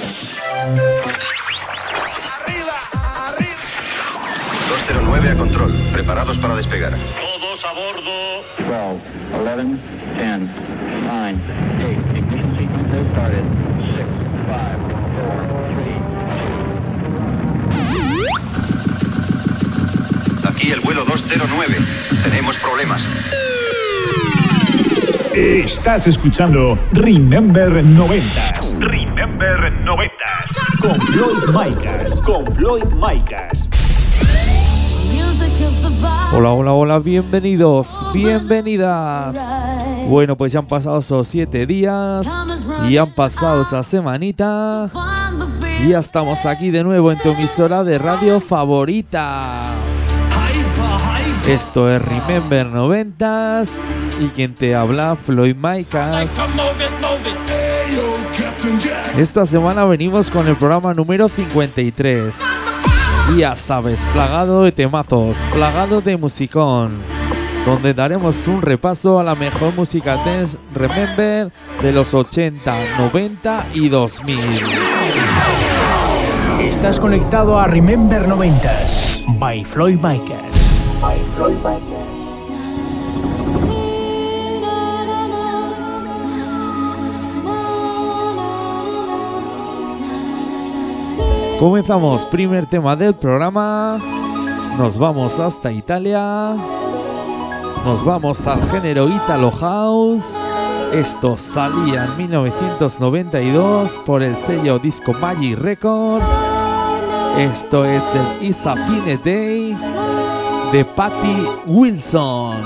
209 a control, preparados para despegar. Todos a bordo. 12, 11, 10, 9, 8, ignition sequence has started. 6, 5, 4, 3, Aquí el vuelo 209. Tenemos problemas. Estás escuchando Remember 90 Remember 90. con Floyd Micas. Con Floyd Micas. Hola, hola, hola, bienvenidos, bienvenidas. Bueno, pues ya han pasado esos siete días y han pasado esa semanita y ya estamos aquí de nuevo en tu emisora de radio favorita. Esto es Remember 90s y quien te habla Floyd Micas. Esta semana venimos con el programa número 53. Y ya sabes, plagado de temazos, plagado de musicón, donde daremos un repaso a la mejor música dance Remember de los 80, 90 y 2000. Estás conectado a Remember 90s by Floyd Micas. By Floyd. Comenzamos, primer tema del programa. Nos vamos hasta Italia. Nos vamos al género Italo House. Esto salía en 1992 por el sello Disco Magic Records. Esto es el Is a Fine Day de Patty Wilson.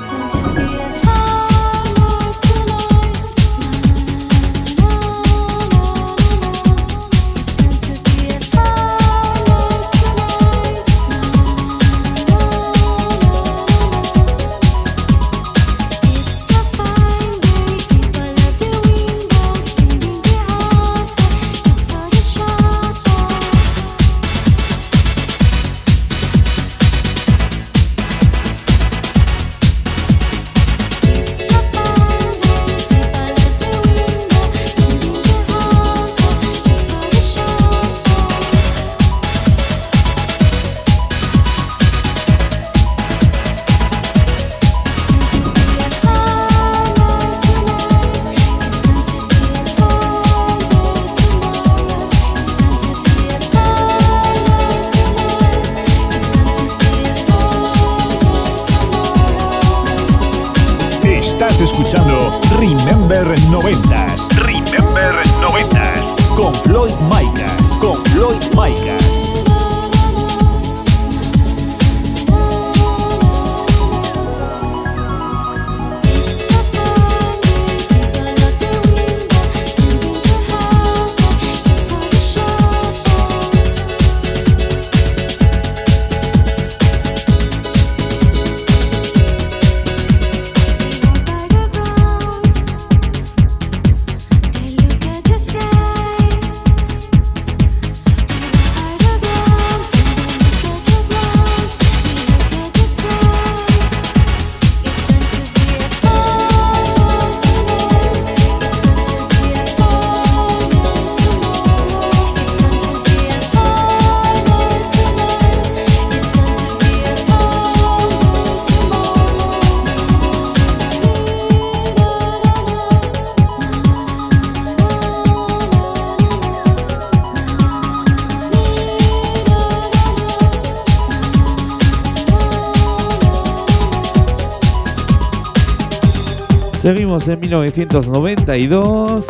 Seguimos en 1992.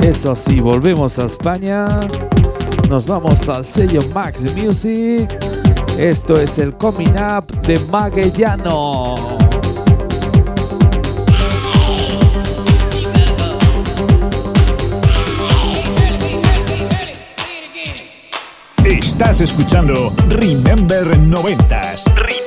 Eso sí, volvemos a España. Nos vamos al sello Max Music. Esto es el Coming Up de Magellano. Estás escuchando Remember 90s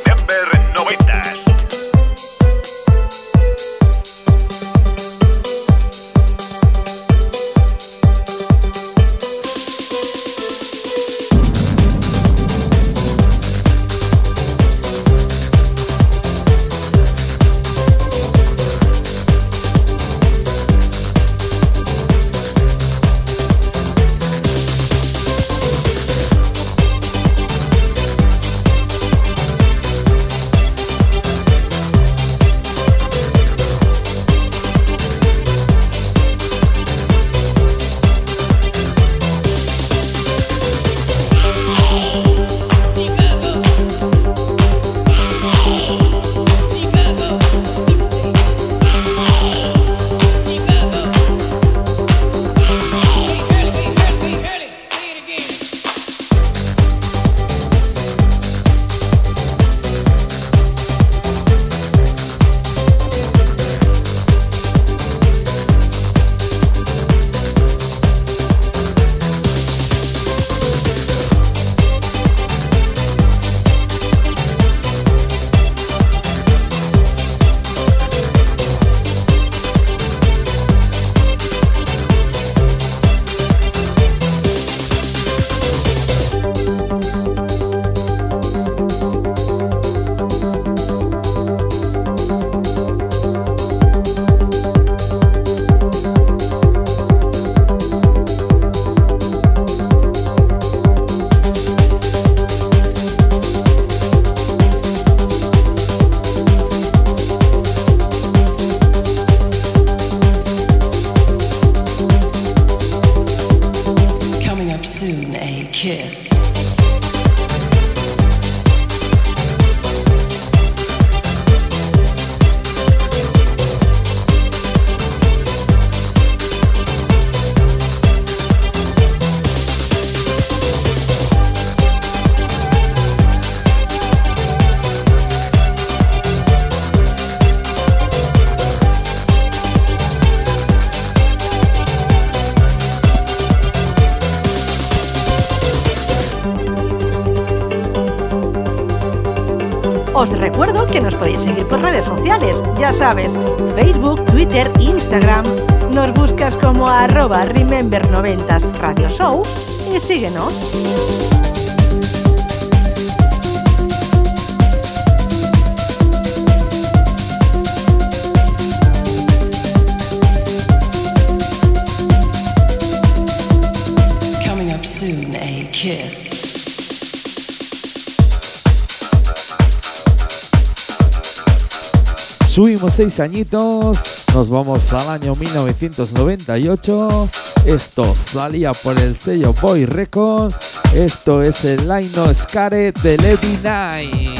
Subimos seis añitos, nos vamos al año 1998. Esto salía por el sello Boy Record. Esto es el Laino Scare de Levi Nine.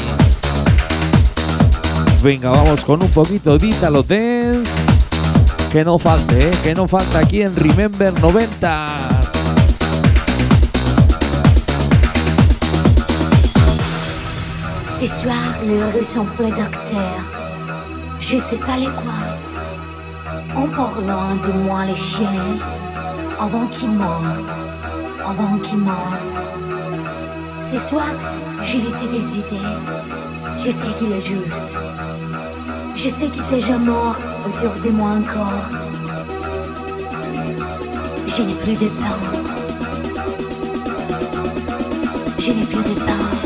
Venga, vamos con un poquito de Italo Dance. Que no falte, eh, que no falta aquí en Remember 90. Ce soir, le ressemble docteur. Je sais pas les quoi. En parlant de moi, les chiens, avant qu'ils mordent, avant qu'ils mordent. Ce soir, j'ai été des. Je sais qu'il est juste. Je sais qu'il s'est jamais mort autour de moi encore. Je n'ai plus de temps. Je n'ai plus de temps.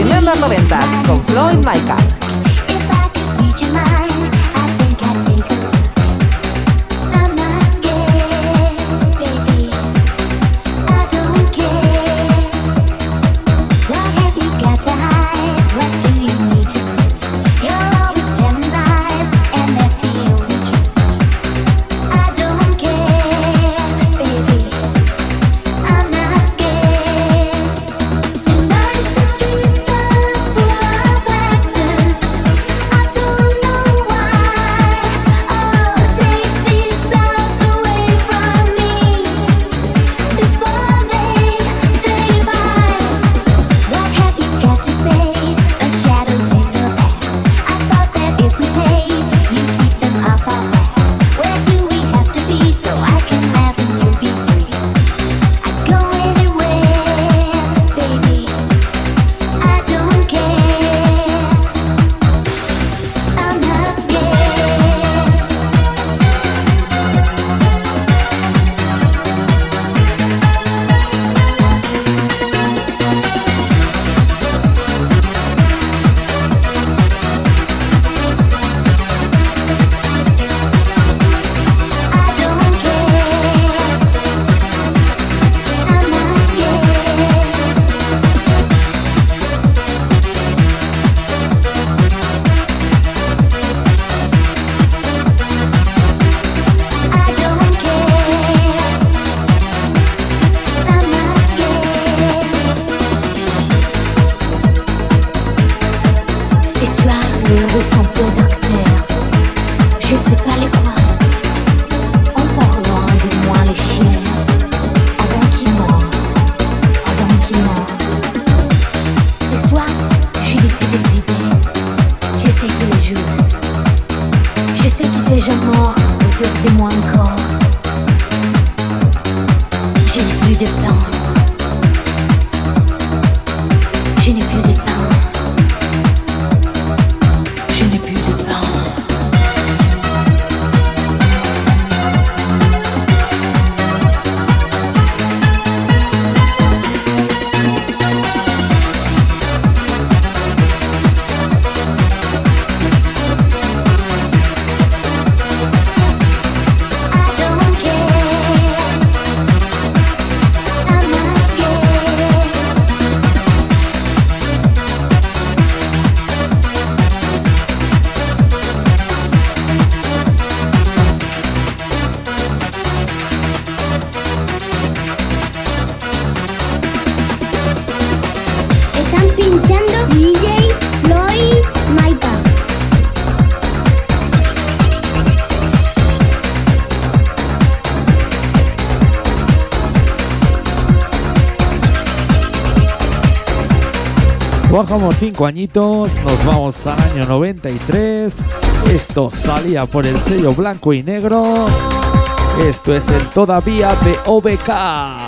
primer las noventas con Floyd Micas. como cinco añitos, nos vamos al año 93. Esto salía por el sello blanco y negro. Esto es el todavía de OBK.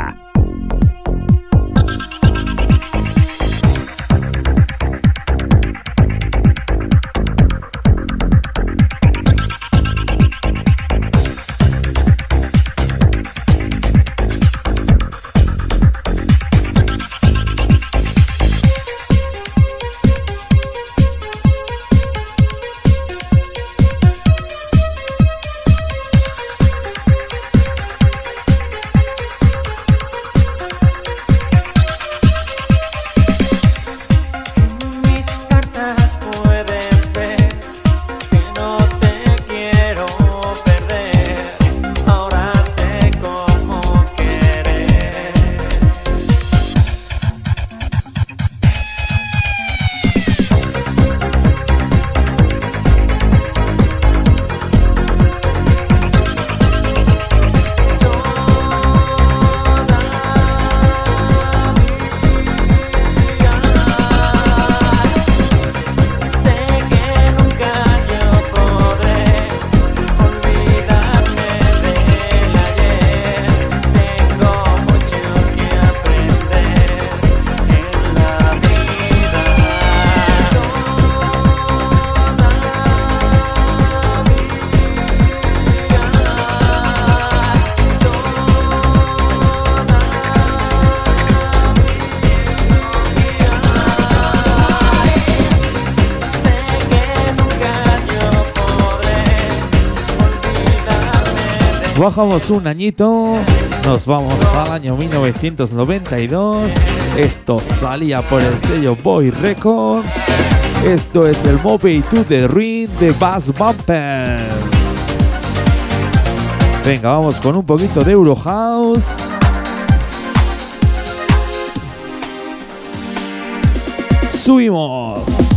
Bajamos un añito, nos vamos al año 1992. Esto salía por el sello Boy Records. Esto es el Mobile to the Ring de Bass Bumper. Venga, vamos con un poquito de Euro House. Subimos.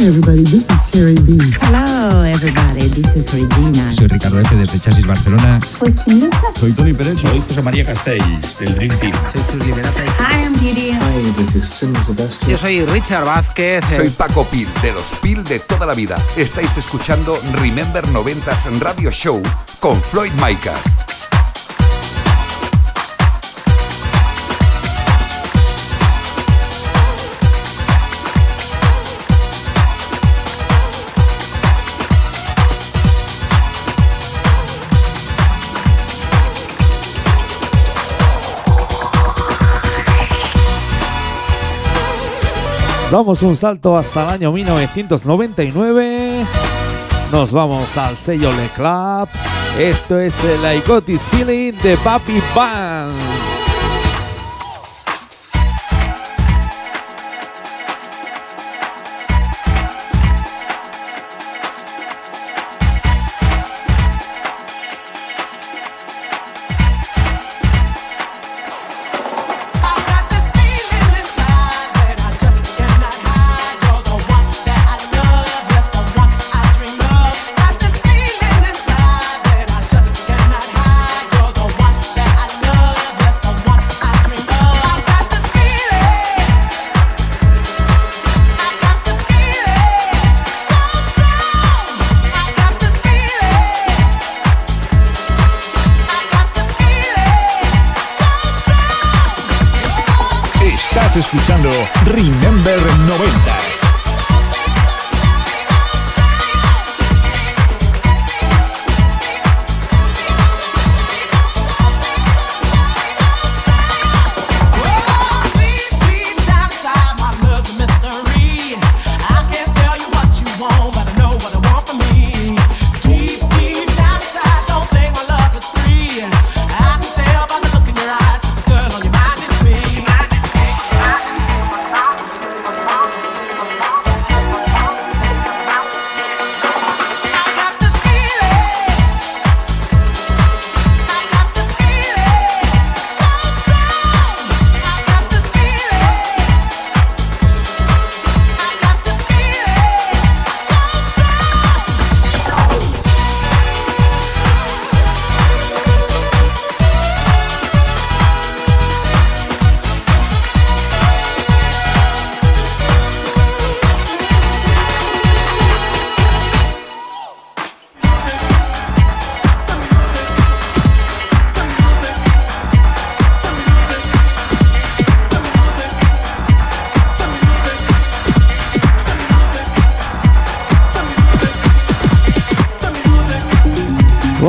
Everybody. This is Terry B. Hello, everybody. This is Regina. Soy Ricardo F. desde Chasis Barcelona. Soy Kim Lucas. Soy Tony Pérez. Soy José María Castells, del Dream Team. Soy Chus Liberata. Hi, I'm Gideon. Hi, this is Sim Sebastian. Yo soy Richard Vázquez. Soy Paco Pil, de los Pil de toda la vida. Estáis escuchando Remember 90s Radio Show con Floyd Micas. Damos un salto hasta el año 1999. Nos vamos al sello Le Club. Esto es el I Got This Feeling de Papi Band.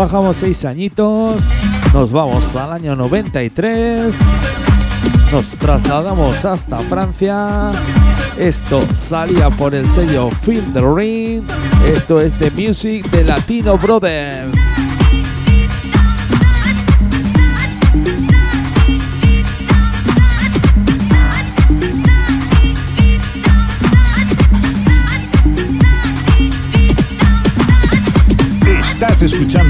Bajamos seis añitos, nos vamos al año 93, nos trasladamos hasta Francia. Esto salía por el sello Feel the Ring. Esto es The Music de Latino Brothers.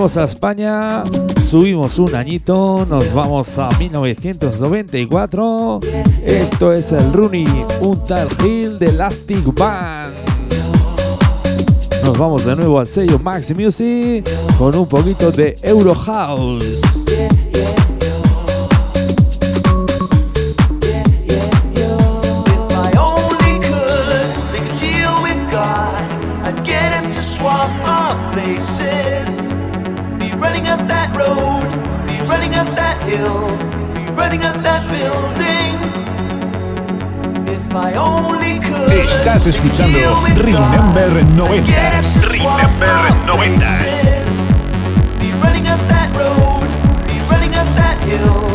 Volvemos a España, subimos un añito, nos vamos a 1994. Esto es el Rooney, un tal Hill de Elastic Band. Nos vamos de nuevo al sello Max Music con un poquito de Euro House. Estás escuchando Remember 90. Remember 90. Be running up that road, be running up that hill,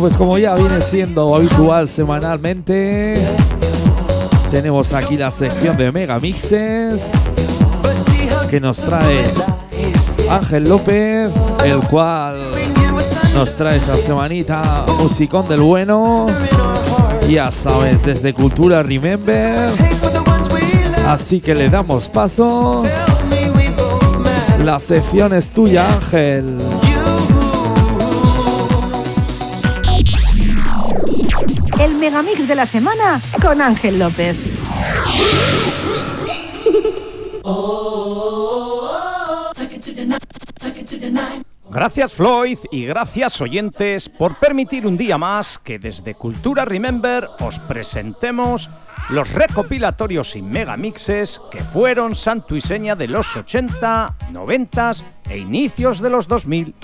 Pues como ya viene siendo habitual semanalmente, tenemos aquí la sección de Megamixes que nos trae Ángel López, el cual nos trae esta semanita musicón del bueno. Ya sabes, desde Cultura Remember. Así que le damos paso. La sección es tuya, Ángel. Megamix de la semana con Ángel López. Gracias Floyd y gracias oyentes por permitir un día más que desde Cultura Remember os presentemos los recopilatorios y megamixes que fueron santo y seña de los 80, 90 e inicios de los 2000.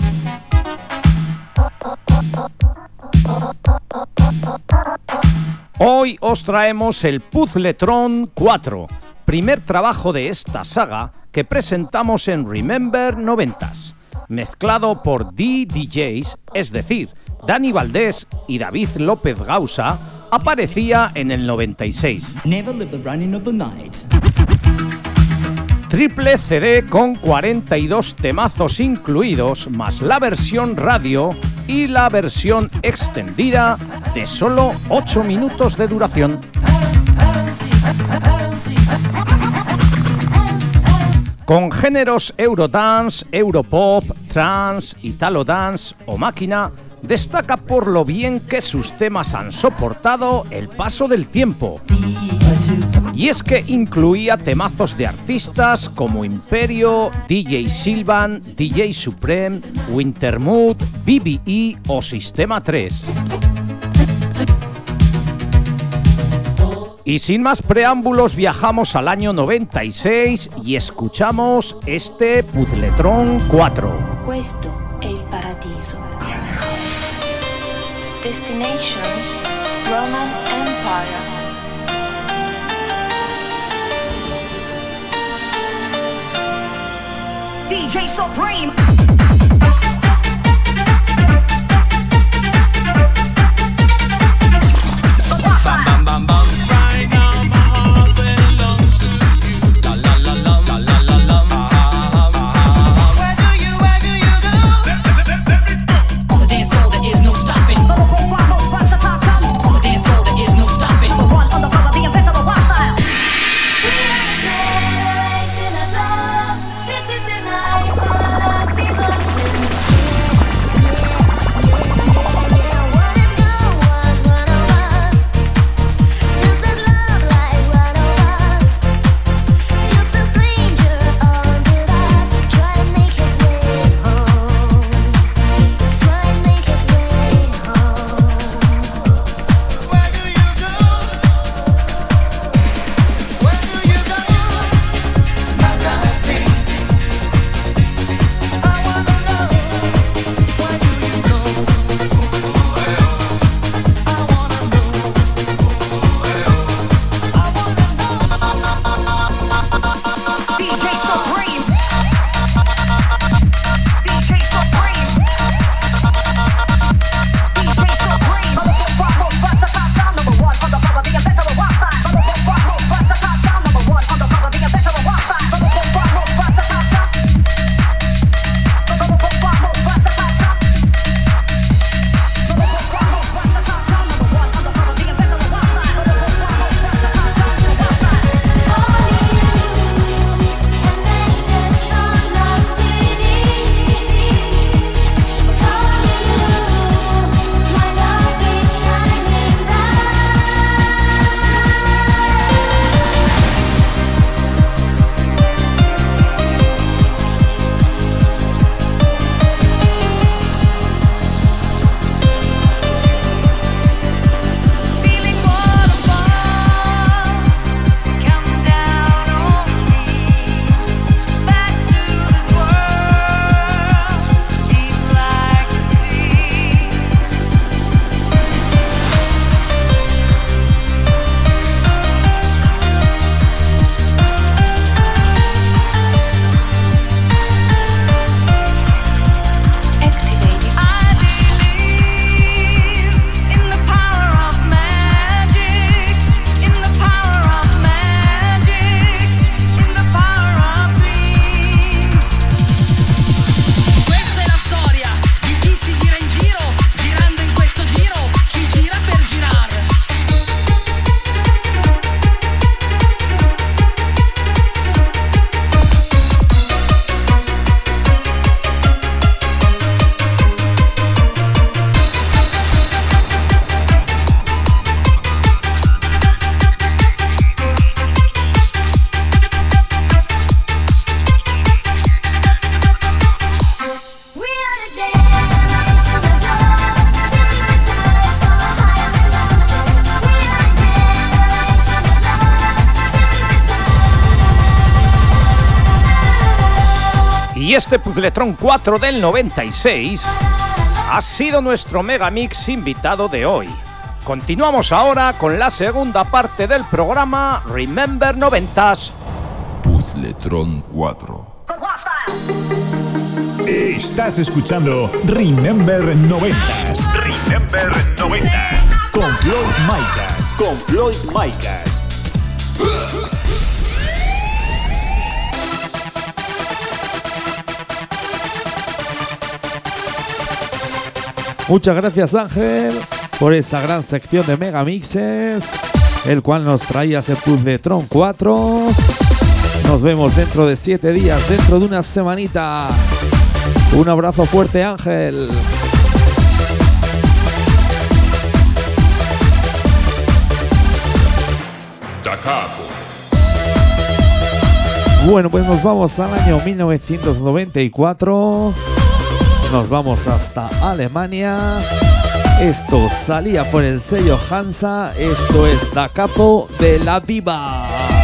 Hoy os traemos el Puzzletron 4, primer trabajo de esta saga que presentamos en Remember 90s, mezclado por D-DJs, es decir, Dani Valdés y David López Gausa, aparecía en el 96. Triple CD con 42 temazos incluidos, más la versión radio y la versión extendida de solo 8 minutos de duración. Con géneros Eurodance, Europop, Trance, Italo Dance o Máquina, destaca por lo bien que sus temas han soportado el paso del tiempo. Y es que incluía temazos de artistas como Imperio, DJ Silvan, DJ Supreme, Wintermood, BBE o Sistema 3. Y sin más preámbulos viajamos al año 96 y escuchamos este Puzzletron 4. Questo è il paradiso. Destination Roman Empire. DJ Supreme. Bam, bam, bam, bam. Right now. Este Puzzletron 4 del 96 ha sido nuestro Megamix invitado de hoy. Continuamos ahora con la segunda parte del programa Remember 90s. Puzzletron 4. Estás escuchando Remember 90s. Remember 90. Con Floyd Micas. Con Floyd Micas. Muchas gracias Ángel por esa gran sección de Megamixes, el cual nos traía ese de Tron 4. Nos vemos dentro de 7 días, dentro de una semanita. Un abrazo fuerte Ángel. Bueno, pues nos vamos al año 1994. Nos vamos hasta Alemania. Esto salía por el sello Hansa. Esto es Da Capo de la Viva.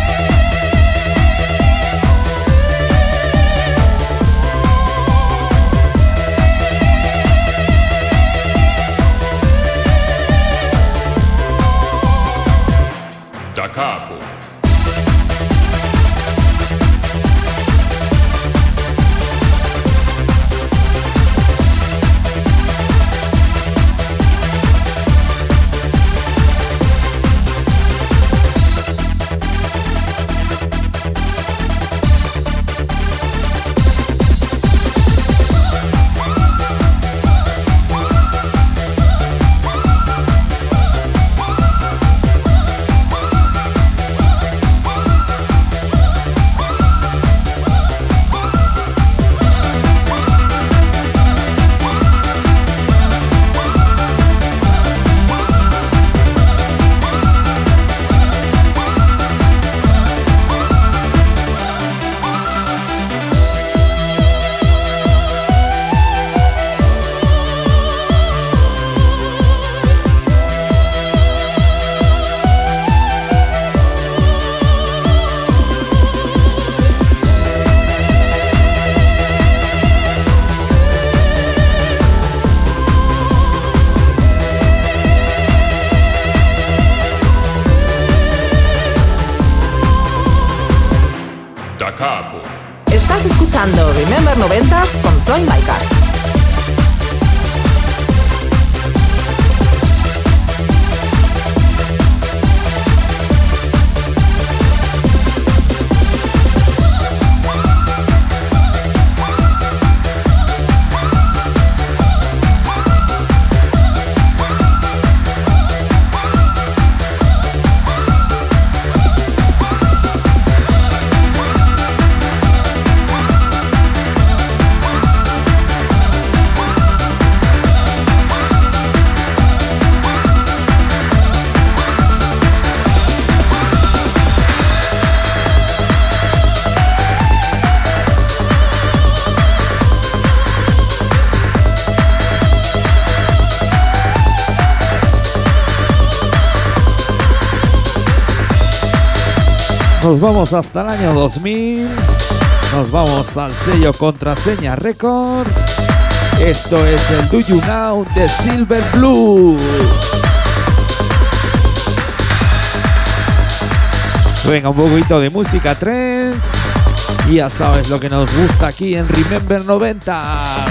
Estás escuchando Remember 90s con Floyd Micas. Nos vamos hasta el año 2000. Nos vamos al sello Contraseña Records. Esto es el Do You Now de Silver Blue. Venga, un poquito de música trends. Y ya sabes lo que nos gusta aquí en Remember 90.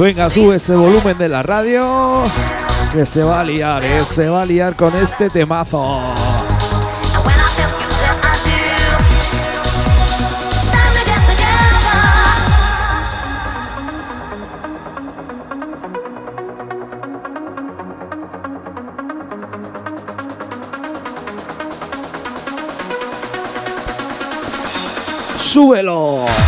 Venga, sube ese volumen de la radio. Que se va a liar, eh, se va a liar con este temazo. ¡Súbelo!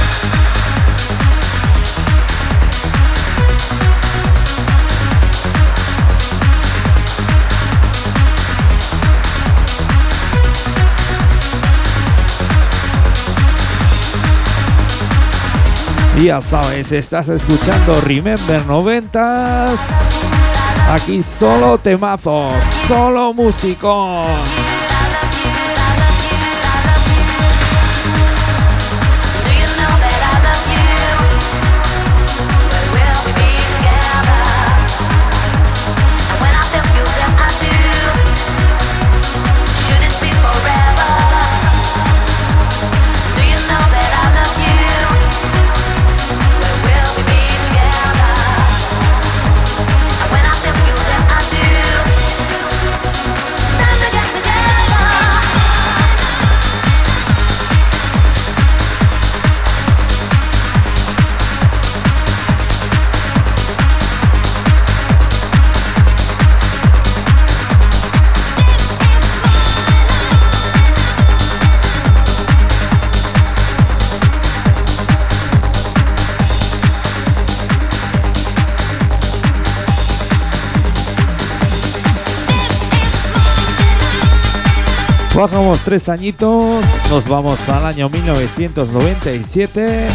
Ya sabes, estás escuchando Remember 90s. Aquí solo temazos, solo músico. Bajamos tres añitos, nos vamos al año 1997,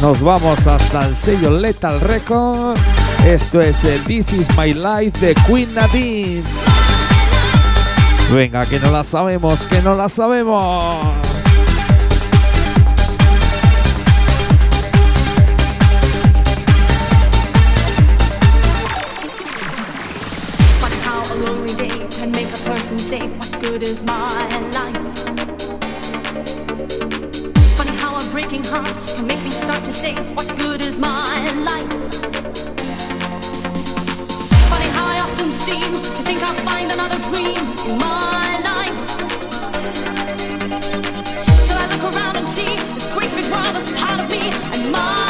nos vamos hasta el sello Lethal Record. Esto es el This Is My Life de Queen Nadine. Venga, que no la sabemos, que no la sabemos. Good is my life? Funny how a breaking heart can make me start to say, What good is my life? Funny how I often seem to think I'll find another dream in my life. Till I look around and see this great big world is part of me and my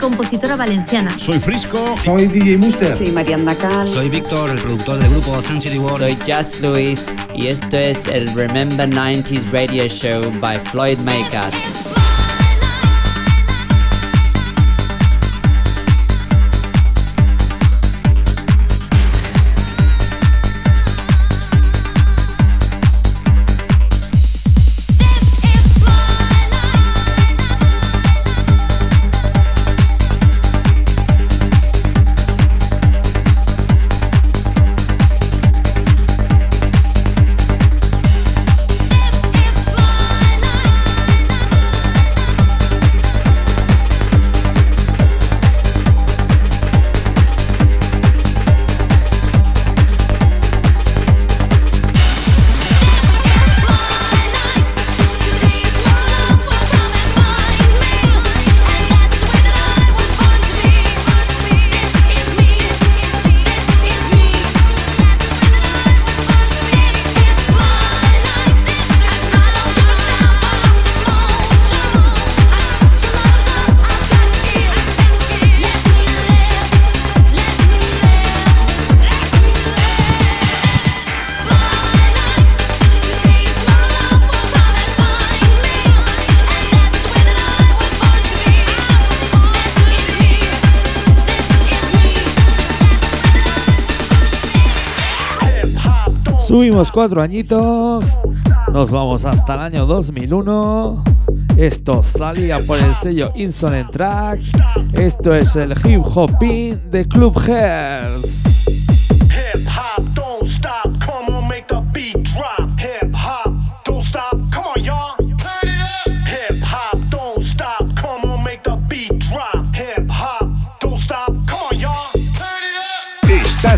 compositora valenciana. Soy Frisco. Soy DJ Muster. Soy Marian Dacal. Soy Víctor, el productor del grupo Sun City World. Soy Just Luis y esto es el Remember 90s Radio Show by Floyd Makers. Subimos cuatro añitos, nos vamos hasta el año 2001. Esto salía por el sello Insolent Track. Esto es el hip hopping de Club Hearts.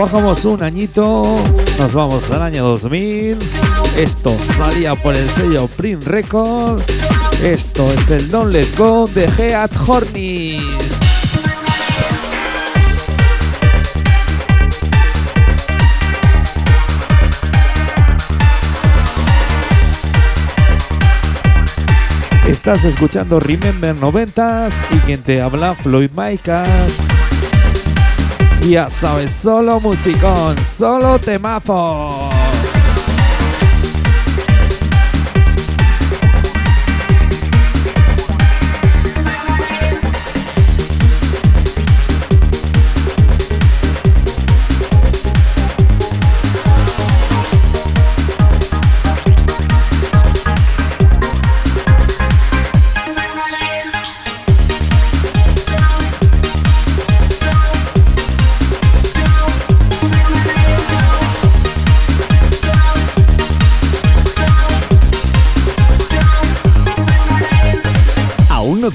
Bajamos un añito, nos vamos al año 2000. Esto salía por el sello Print Record. Esto es el Don't Let Go de Head Hornies. Estás escuchando Remember 90s y quien te habla Floyd Micas. Ya sabes, solo musicón, solo temazos.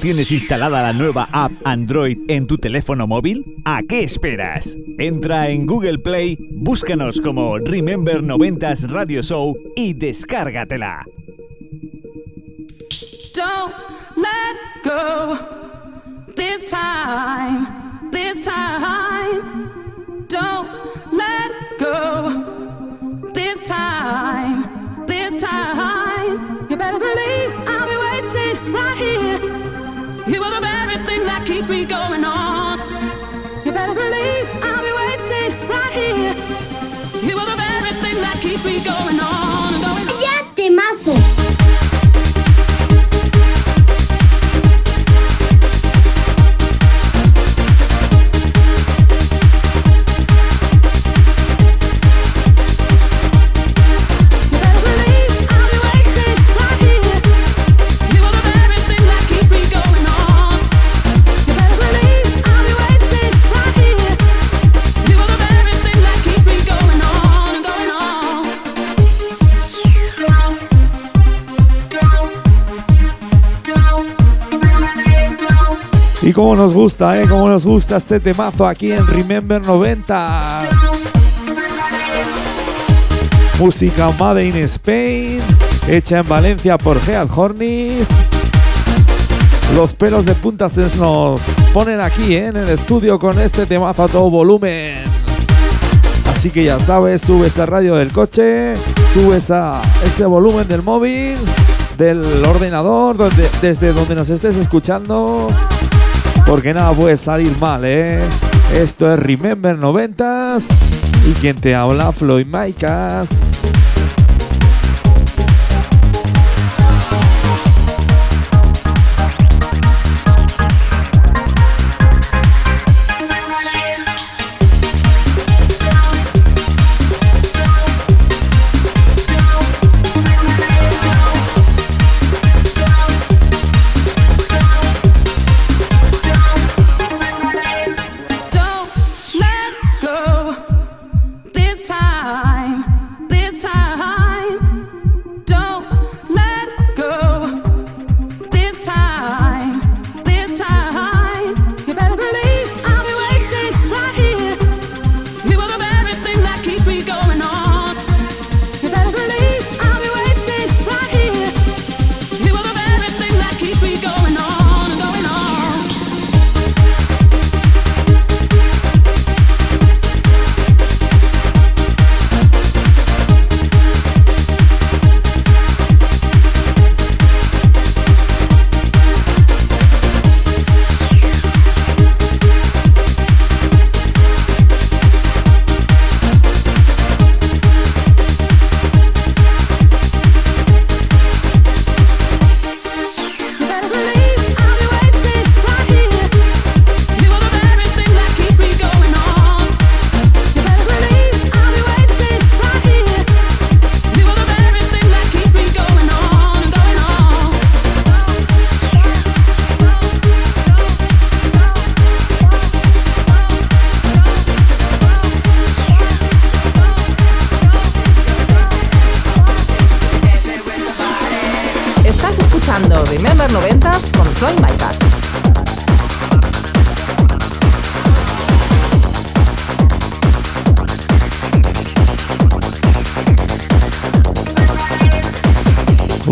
Tienes instalada la nueva app Android en tu teléfono móvil? ¿A qué esperas? Entra en Google Play, búscanos como Remember 90s Radio Show y descárgatela. Don't let go this time, this time. Don't let go this time, this time. You better believe I'll be waiting right here. You are the very thing that keeps me going on. You better believe I'll be waiting right here. You are the very thing that keeps me going on, going on. ¡Ya! Y como nos gusta, ¿eh? Como nos gusta este temazo aquí en Remember 90. Música Made in Spain, hecha en Valencia por Head Hornis. Los pelos de punta se nos ponen aquí ¿eh? en el estudio con este temazo a todo volumen. Así que ya sabes, sube esa radio del coche, sube esa, ese volumen del móvil, del ordenador, desde donde nos estés escuchando. Porque nada puede salir mal, ¿eh? Esto es Remember 90s y quien te habla, Floyd Micas.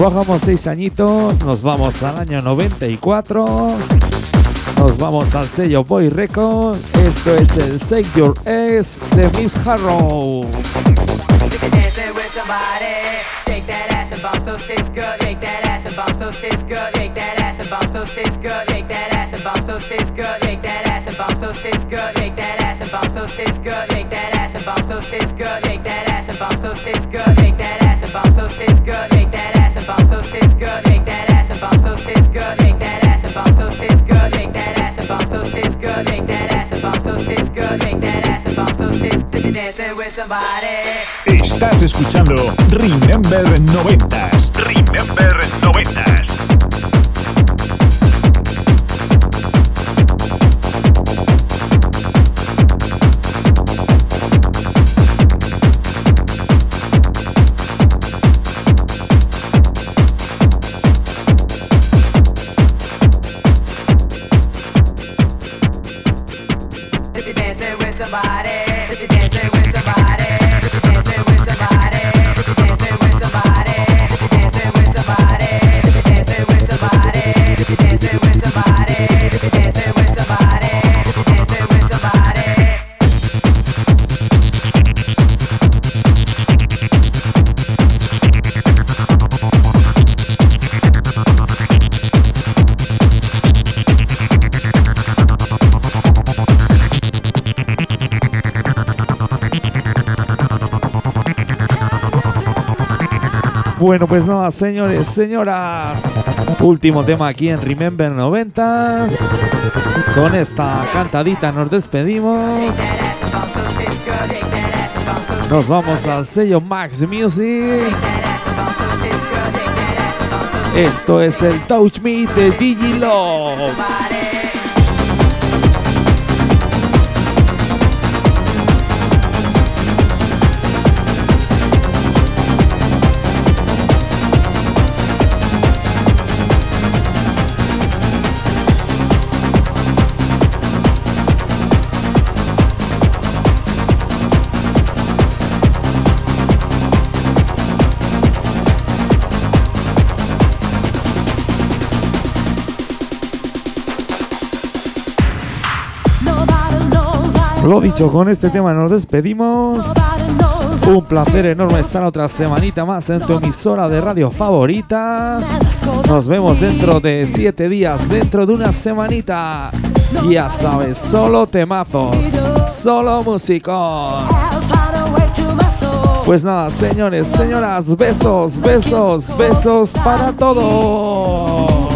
Bajamos seis añitos, nos vamos al año 94. Nos vamos al sello Boy Record. Esto es el Save Your Ass de Miss Harrow. bounce those tits, girl. Shake that ass bounce those tits, girl. Shake that ass bounce those tits, girl. Shake that ass bounce those tits, girl. Shake that ass bounce those tits, girl. Shake that dancing with somebody. Estás escuchando Remember 90s. Remember 90s. Bueno, pues nada, señores, señoras. Último tema aquí en Remember 90s. Con esta cantadita nos despedimos. Nos vamos al sello Max Music. Esto es el Touch Me de Digilove. Lo dicho, con este tema nos despedimos. Un placer enorme estar otra semanita más en tu emisora de radio favorita. Nos vemos dentro de siete días, dentro de una semanita. Ya sabes, solo temazos, solo músicos. Pues nada, señores, señoras, besos, besos, besos para todos.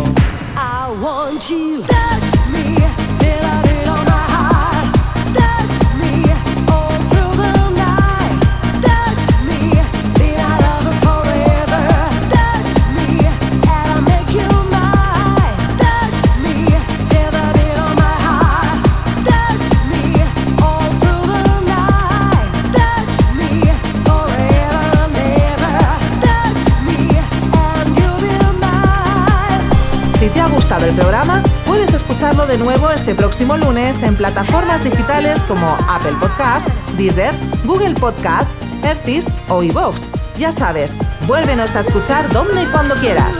Escucharlo de nuevo este próximo lunes en plataformas digitales como Apple Podcast, Deezer, Google Podcast, Earthis o iVoox. Ya sabes, vuélvenos a escuchar donde y cuando quieras.